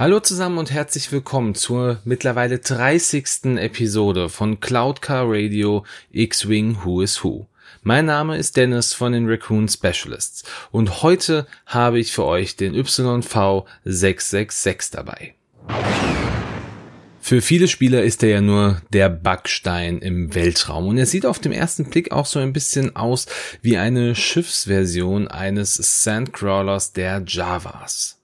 Hallo zusammen und herzlich willkommen zur mittlerweile 30. Episode von Cloud Car Radio X-Wing Who is Who. Mein Name ist Dennis von den Raccoon Specialists und heute habe ich für euch den YV666 dabei. Für viele Spieler ist er ja nur der Backstein im Weltraum und er sieht auf dem ersten Blick auch so ein bisschen aus wie eine Schiffsversion eines Sandcrawlers der Javas.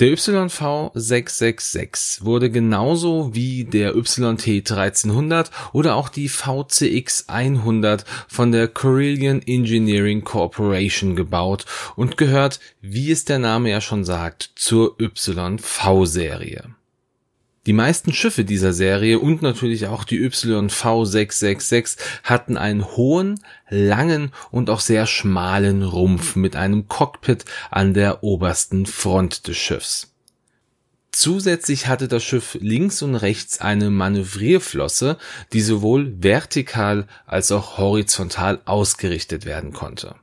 Der YV666 wurde genauso wie der YT 1300 oder auch die VCX 100 von der Carillion Engineering Corporation gebaut und gehört, wie es der Name ja schon sagt, zur YV-Serie. Die meisten Schiffe dieser Serie und natürlich auch die YV666 hatten einen hohen, langen und auch sehr schmalen Rumpf mit einem Cockpit an der obersten Front des Schiffs. Zusätzlich hatte das Schiff links und rechts eine Manövrierflosse, die sowohl vertikal als auch horizontal ausgerichtet werden konnte.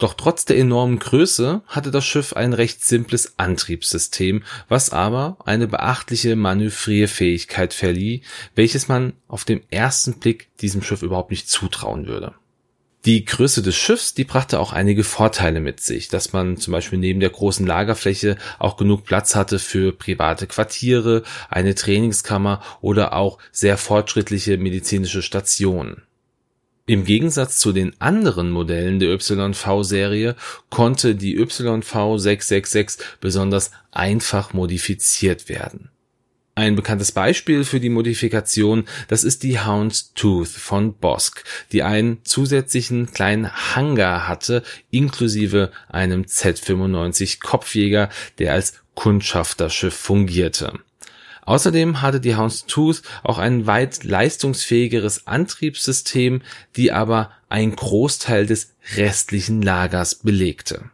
Doch trotz der enormen Größe hatte das Schiff ein recht simples Antriebssystem, was aber eine beachtliche Manövrierfähigkeit verlieh, welches man auf den ersten Blick diesem Schiff überhaupt nicht zutrauen würde. Die Größe des Schiffs, die brachte auch einige Vorteile mit sich, dass man zum Beispiel neben der großen Lagerfläche auch genug Platz hatte für private Quartiere, eine Trainingskammer oder auch sehr fortschrittliche medizinische Stationen. Im Gegensatz zu den anderen Modellen der YV-Serie konnte die YV666 besonders einfach modifiziert werden. Ein bekanntes Beispiel für die Modifikation, das ist die Houndstooth von Bosk, die einen zusätzlichen kleinen Hangar hatte, inklusive einem Z95 Kopfjäger, der als Kundschafterschiff fungierte. Außerdem hatte die Houndstooth auch ein weit leistungsfähigeres Antriebssystem, die aber einen Großteil des restlichen Lagers belegte.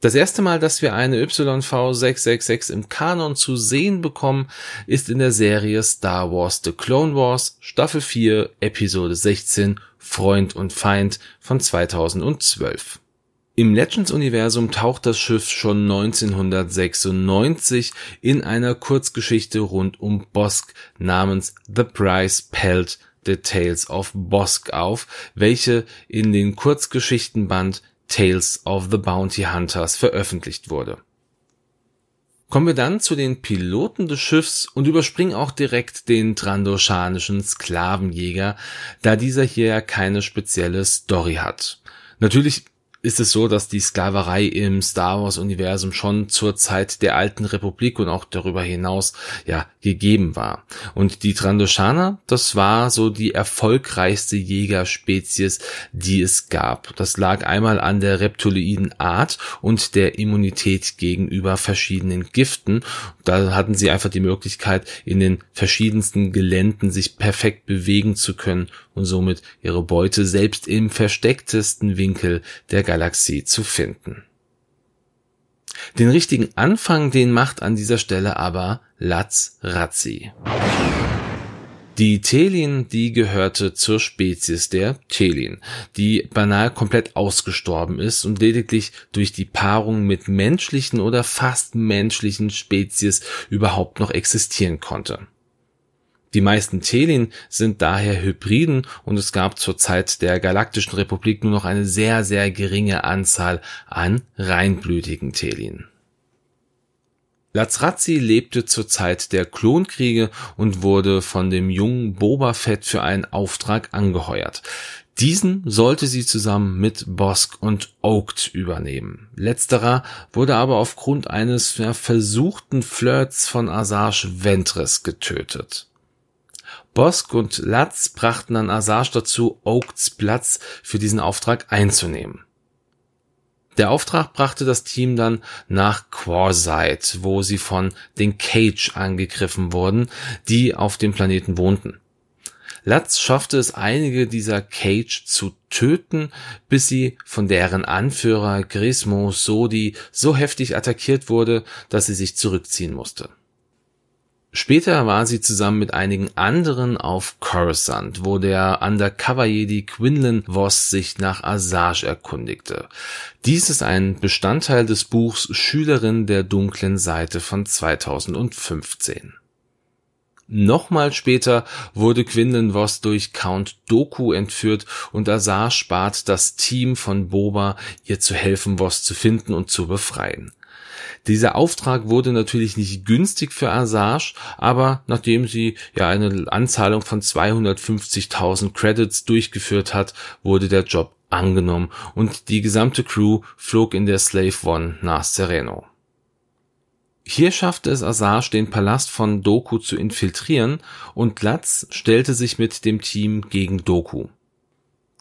Das erste Mal, dass wir eine YV666 im Kanon zu sehen bekommen, ist in der Serie Star Wars The Clone Wars Staffel 4 Episode 16 Freund und Feind von 2012. Im Legends-Universum taucht das Schiff schon 1996 in einer Kurzgeschichte rund um Bosk namens The Price Pelt The Tales of Bosk auf, welche in den Kurzgeschichtenband Tales of the Bounty Hunters veröffentlicht wurde. Kommen wir dann zu den Piloten des Schiffs und überspringen auch direkt den trandoshanischen Sklavenjäger, da dieser hier keine spezielle Story hat. Natürlich ist es so, dass die Sklaverei im Star Wars Universum schon zur Zeit der alten Republik und auch darüber hinaus ja gegeben war. Und die Trandoshaner, das war so die erfolgreichste Jägerspezies, die es gab. Das lag einmal an der reptiloiden Art und der Immunität gegenüber verschiedenen Giften. Da hatten sie einfach die Möglichkeit, in den verschiedensten Geländen sich perfekt bewegen zu können und somit ihre Beute selbst im verstecktesten Winkel der Galaxie zu finden. Den richtigen Anfang, den macht an dieser Stelle aber Latz Razzi. Die Telin, die gehörte zur Spezies der Telin, die banal komplett ausgestorben ist und lediglich durch die Paarung mit menschlichen oder fast menschlichen Spezies überhaupt noch existieren konnte. Die meisten Telin sind daher Hybriden und es gab zur Zeit der Galaktischen Republik nur noch eine sehr, sehr geringe Anzahl an reinblütigen Telin. Lazrazi lebte zur Zeit der Klonkriege und wurde von dem jungen Boba Fett für einen Auftrag angeheuert. Diesen sollte sie zusammen mit Bosk und Oaked übernehmen. Letzterer wurde aber aufgrund eines versuchten Flirts von Asajj Ventress getötet. Bosk und Latz brachten dann Asajj dazu, Oakes Platz für diesen Auftrag einzunehmen. Der Auftrag brachte das Team dann nach Quarside, wo sie von den Cage angegriffen wurden, die auf dem Planeten wohnten. Latz schaffte es einige dieser Cage zu töten, bis sie von deren Anführer Grismo Sodi so heftig attackiert wurde, dass sie sich zurückziehen musste. Später war sie zusammen mit einigen anderen auf Coruscant, wo der Undercover-Jedi Quinlan Voss sich nach Asajj erkundigte. Dies ist ein Bestandteil des Buchs Schülerin der dunklen Seite von 2015. Nochmal später wurde Quinlan Voss durch Count Doku entführt und Asajj bat das Team von Boba, ihr zu helfen, Voss zu finden und zu befreien. Dieser Auftrag wurde natürlich nicht günstig für Assange, aber nachdem sie ja eine Anzahlung von 250.000 Credits durchgeführt hat, wurde der Job angenommen und die gesamte Crew flog in der Slave One nach Sereno. Hier schaffte es Assange, den Palast von Doku zu infiltrieren und Latz stellte sich mit dem Team gegen Doku.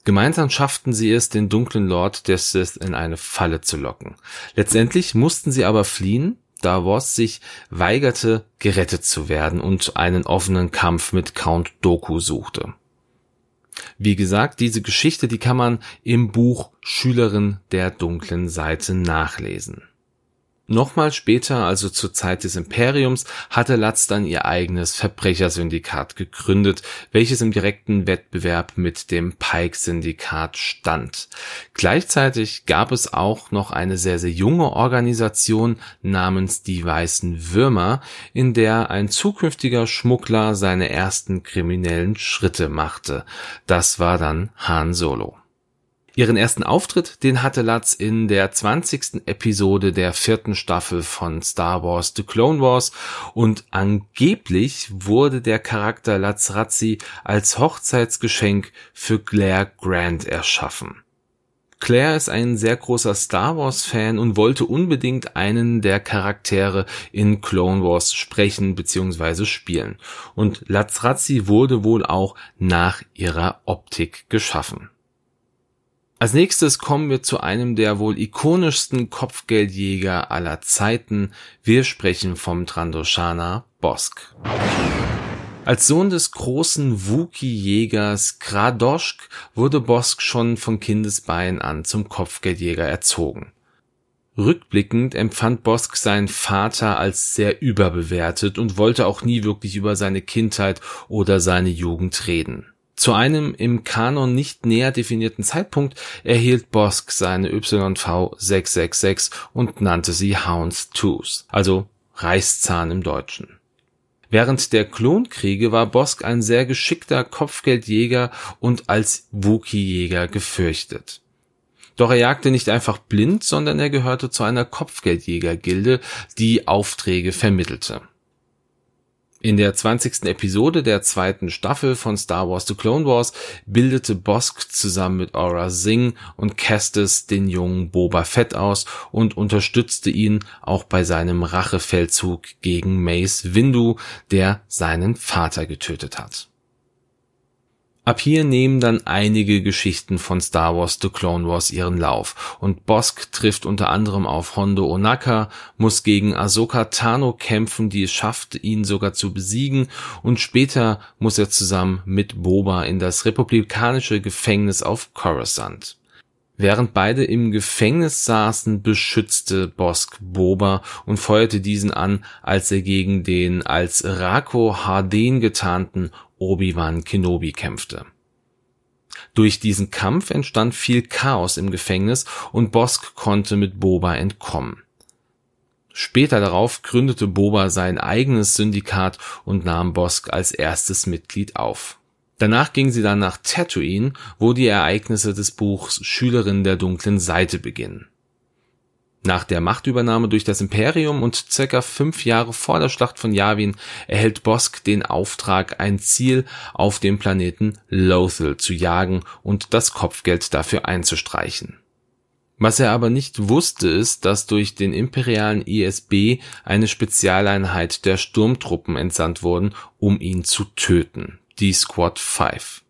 Gemeinsam schafften sie es, den dunklen Lord der Sith in eine Falle zu locken. Letztendlich mussten sie aber fliehen, da Voss sich weigerte, gerettet zu werden und einen offenen Kampf mit Count Doku suchte. Wie gesagt, diese Geschichte, die kann man im Buch Schülerin der dunklen Seite nachlesen. Nochmal später, also zur Zeit des Imperiums, hatte Latz dann ihr eigenes Verbrechersyndikat gegründet, welches im direkten Wettbewerb mit dem Pike-Syndikat stand. Gleichzeitig gab es auch noch eine sehr, sehr junge Organisation namens die Weißen Würmer, in der ein zukünftiger Schmuggler seine ersten kriminellen Schritte machte. Das war dann Han Solo. Ihren ersten Auftritt, den hatte Latz in der 20. Episode der vierten Staffel von Star Wars The Clone Wars und angeblich wurde der Charakter Latz Razzi als Hochzeitsgeschenk für Claire Grant erschaffen. Claire ist ein sehr großer Star Wars Fan und wollte unbedingt einen der Charaktere in Clone Wars sprechen bzw. spielen. Und Lazrazi wurde wohl auch nach ihrer Optik geschaffen. Als nächstes kommen wir zu einem der wohl ikonischsten Kopfgeldjäger aller Zeiten. Wir sprechen vom Trandoshana Bosk. Als Sohn des großen Wookie-Jägers Kradoshk wurde Bosk schon von Kindesbein an zum Kopfgeldjäger erzogen. Rückblickend empfand Bosk seinen Vater als sehr überbewertet und wollte auch nie wirklich über seine Kindheit oder seine Jugend reden. Zu einem im Kanon nicht näher definierten Zeitpunkt erhielt Bosk seine YV 666 und nannte sie Houndstooth, also Reißzahn im Deutschen. Während der Klonkriege war Bosk ein sehr geschickter Kopfgeldjäger und als Wookie-Jäger gefürchtet. Doch er jagte nicht einfach blind, sondern er gehörte zu einer Kopfgeldjägergilde, die Aufträge vermittelte. In der 20. Episode der zweiten Staffel von Star Wars The Clone Wars bildete Bosk zusammen mit Aura Singh und Kestis den jungen Boba Fett aus und unterstützte ihn auch bei seinem Rachefeldzug gegen Mace Windu, der seinen Vater getötet hat Ab hier nehmen dann einige Geschichten von Star Wars The Clone Wars ihren Lauf und Bosk trifft unter anderem auf Hondo Onaka, muss gegen Ahsoka Tano kämpfen, die es schafft, ihn sogar zu besiegen und später muss er zusammen mit Boba in das republikanische Gefängnis auf Coruscant. Während beide im Gefängnis saßen, beschützte Bosk Boba und feuerte diesen an, als er gegen den als Rako Harden getarnten Obi-Wan Kenobi kämpfte. Durch diesen Kampf entstand viel Chaos im Gefängnis und Bosk konnte mit Boba entkommen. Später darauf gründete Boba sein eigenes Syndikat und nahm Bosk als erstes Mitglied auf. Danach ging sie dann nach Tatooine, wo die Ereignisse des Buchs Schülerin der dunklen Seite beginnen nach der Machtübernahme durch das Imperium und circa fünf Jahre vor der Schlacht von Yavin erhält Bosk den Auftrag, ein Ziel auf dem Planeten Lothal zu jagen und das Kopfgeld dafür einzustreichen. Was er aber nicht wusste, ist, dass durch den imperialen ISB eine Spezialeinheit der Sturmtruppen entsandt wurden, um ihn zu töten, die Squad 5.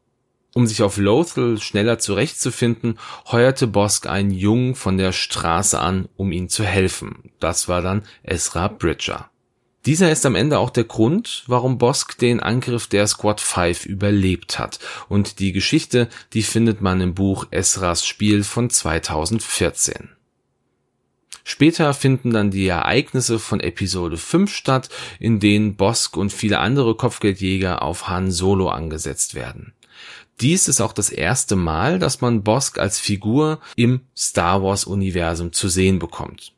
Um sich auf Lothal schneller zurechtzufinden, heuerte Bosk einen Jungen von der Straße an, um ihm zu helfen. Das war dann Ezra Bridger. Dieser ist am Ende auch der Grund, warum Bosk den Angriff der Squad 5 überlebt hat. Und die Geschichte, die findet man im Buch Ezras Spiel von 2014. Später finden dann die Ereignisse von Episode 5 statt, in denen Bosk und viele andere Kopfgeldjäger auf Han Solo angesetzt werden. Dies ist auch das erste Mal, dass man Bosk als Figur im Star Wars Universum zu sehen bekommt.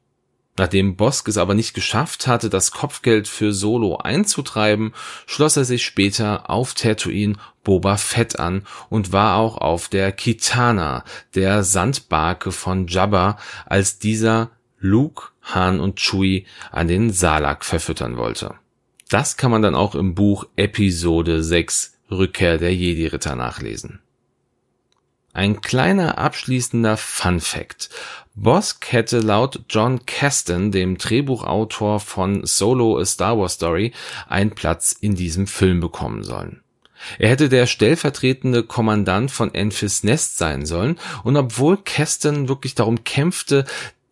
Nachdem Bosk es aber nicht geschafft hatte, das Kopfgeld für Solo einzutreiben, schloss er sich später auf Tatooine Boba Fett an und war auch auf der Kitana, der Sandbarke von Jabba, als dieser Luke, Han und Chewie an den Salak verfüttern wollte. Das kann man dann auch im Buch Episode 6 Rückkehr der Jedi-Ritter nachlesen. Ein kleiner abschließender Fun Fact. Bosk hätte laut John Kasten, dem Drehbuchautor von Solo A Star Wars Story, einen Platz in diesem Film bekommen sollen. Er hätte der stellvertretende Kommandant von Enfys Nest sein sollen, und obwohl Kasten wirklich darum kämpfte,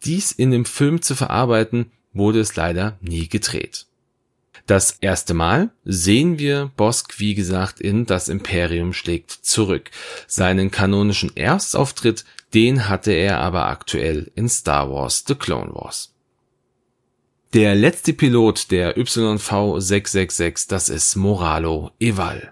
dies in dem Film zu verarbeiten, wurde es leider nie gedreht. Das erste Mal sehen wir Bosk, wie gesagt, in Das Imperium schlägt zurück. Seinen kanonischen Erstauftritt, den hatte er aber aktuell in Star Wars The Clone Wars. Der letzte Pilot der YV666, das ist Moralo Eval.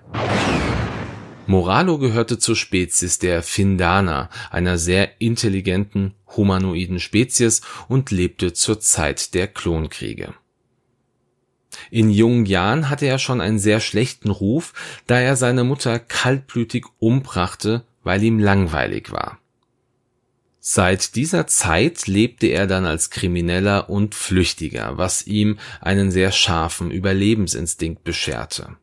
Moralo gehörte zur Spezies der Findana, einer sehr intelligenten humanoiden Spezies und lebte zur Zeit der Klonkriege. In jungen Jahren hatte er schon einen sehr schlechten Ruf, da er seine Mutter kaltblütig umbrachte, weil ihm langweilig war. Seit dieser Zeit lebte er dann als Krimineller und Flüchtiger, was ihm einen sehr scharfen Überlebensinstinkt bescherte.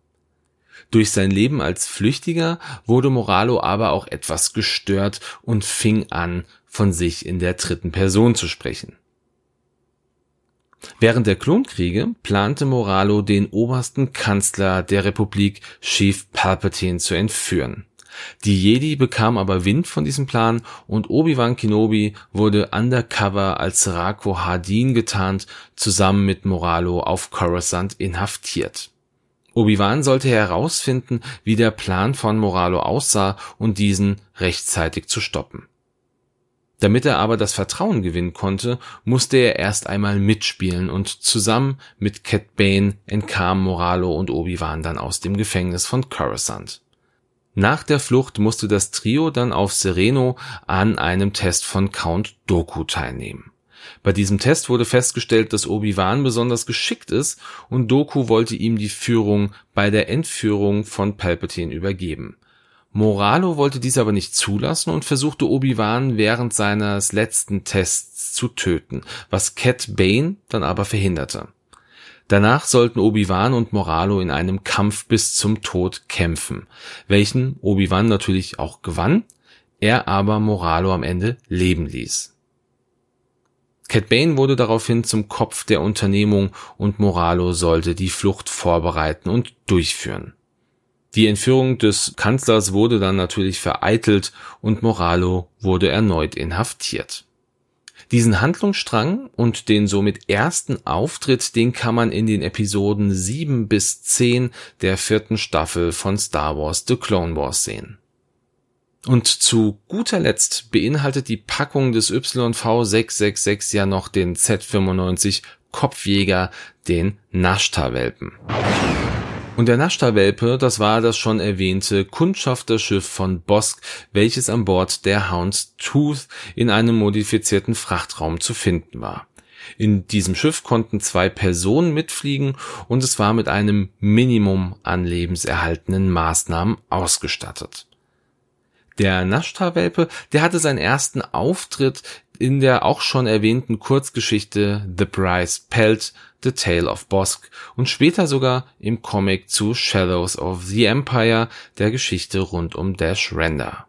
Durch sein Leben als Flüchtiger wurde Moralo aber auch etwas gestört und fing an, von sich in der dritten Person zu sprechen. Während der Klonkriege plante Moralo, den obersten Kanzler der Republik, Chief Palpatine, zu entführen. Die Jedi bekamen aber Wind von diesem Plan und Obi-Wan Kenobi wurde undercover als Rako Hardin getarnt, zusammen mit Moralo auf Coruscant inhaftiert. Obi-Wan sollte herausfinden, wie der Plan von Moralo aussah und diesen rechtzeitig zu stoppen. Damit er aber das Vertrauen gewinnen konnte, musste er erst einmal mitspielen und zusammen mit Cat Bane entkamen Moralo und Obi-Wan dann aus dem Gefängnis von Coruscant. Nach der Flucht musste das Trio dann auf Sereno an einem Test von Count Doku teilnehmen. Bei diesem Test wurde festgestellt, dass Obi-Wan besonders geschickt ist und Doku wollte ihm die Führung bei der Entführung von Palpatine übergeben. Moralo wollte dies aber nicht zulassen und versuchte Obi-Wan während seines letzten Tests zu töten, was Cat Bane dann aber verhinderte. Danach sollten Obi-Wan und Moralo in einem Kampf bis zum Tod kämpfen, welchen Obi-Wan natürlich auch gewann, er aber Moralo am Ende leben ließ. Cat Bane wurde daraufhin zum Kopf der Unternehmung und Moralo sollte die Flucht vorbereiten und durchführen. Die Entführung des Kanzlers wurde dann natürlich vereitelt und Moralo wurde erneut inhaftiert. Diesen Handlungsstrang und den somit ersten Auftritt, den kann man in den Episoden 7 bis 10 der vierten Staffel von Star Wars The Clone Wars sehen. Und zu guter Letzt beinhaltet die Packung des YV666 ja noch den Z95 Kopfjäger, den Nashta-Welpen. Und der Nashta-Welpe, das war das schon erwähnte Kundschafterschiff von Bosk, welches an Bord der Hound's Tooth in einem modifizierten Frachtraum zu finden war. In diesem Schiff konnten zwei Personen mitfliegen und es war mit einem Minimum an lebenserhaltenden Maßnahmen ausgestattet. Der Nashta-Welpe, der hatte seinen ersten Auftritt in der auch schon erwähnten Kurzgeschichte The Bryce Pelt, The Tale of Bosk und später sogar im Comic zu Shadows of the Empire, der Geschichte rund um Dash Render.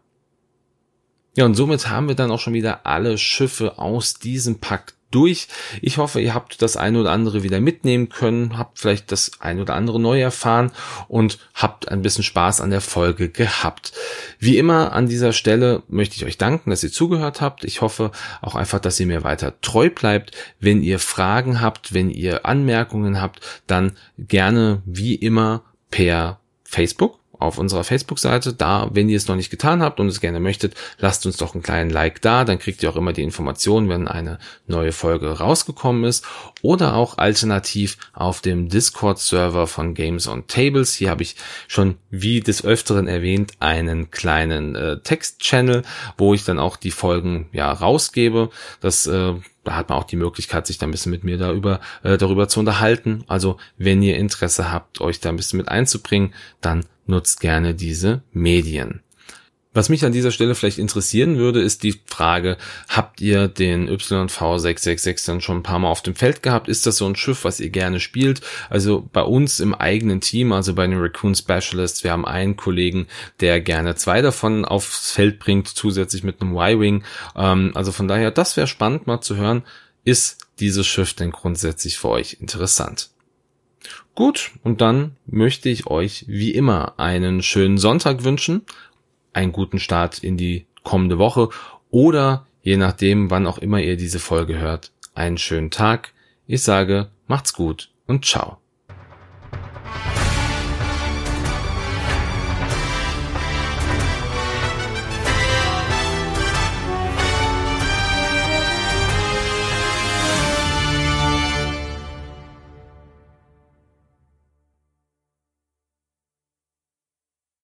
Ja, und somit haben wir dann auch schon wieder alle Schiffe aus diesem Pakt durch. Ich hoffe, ihr habt das eine oder andere wieder mitnehmen können, habt vielleicht das eine oder andere neu erfahren und habt ein bisschen Spaß an der Folge gehabt. Wie immer an dieser Stelle möchte ich euch danken, dass ihr zugehört habt. Ich hoffe auch einfach, dass ihr mir weiter treu bleibt. Wenn ihr Fragen habt, wenn ihr Anmerkungen habt, dann gerne wie immer per Facebook auf unserer Facebook-Seite. Da, wenn ihr es noch nicht getan habt und es gerne möchtet, lasst uns doch einen kleinen Like da. Dann kriegt ihr auch immer die Informationen, wenn eine neue Folge rausgekommen ist. Oder auch alternativ auf dem Discord-Server von Games on Tables. Hier habe ich schon, wie des Öfteren erwähnt, einen kleinen äh, Text-Channel, wo ich dann auch die Folgen ja rausgebe. Das äh, da hat man auch die Möglichkeit, sich da ein bisschen mit mir darüber, äh, darüber zu unterhalten. Also wenn ihr Interesse habt, euch da ein bisschen mit einzubringen, dann nutzt gerne diese Medien. Was mich an dieser Stelle vielleicht interessieren würde, ist die Frage, habt ihr den YV666 dann schon ein paar Mal auf dem Feld gehabt? Ist das so ein Schiff, was ihr gerne spielt? Also bei uns im eigenen Team, also bei den Raccoon Specialists, wir haben einen Kollegen, der gerne zwei davon aufs Feld bringt, zusätzlich mit einem Y-Wing. Ähm, also von daher, das wäre spannend mal zu hören. Ist dieses Schiff denn grundsätzlich für euch interessant? Gut, und dann möchte ich euch wie immer einen schönen Sonntag wünschen, einen guten Start in die kommende Woche oder je nachdem, wann auch immer ihr diese Folge hört, einen schönen Tag. Ich sage, macht's gut und ciao.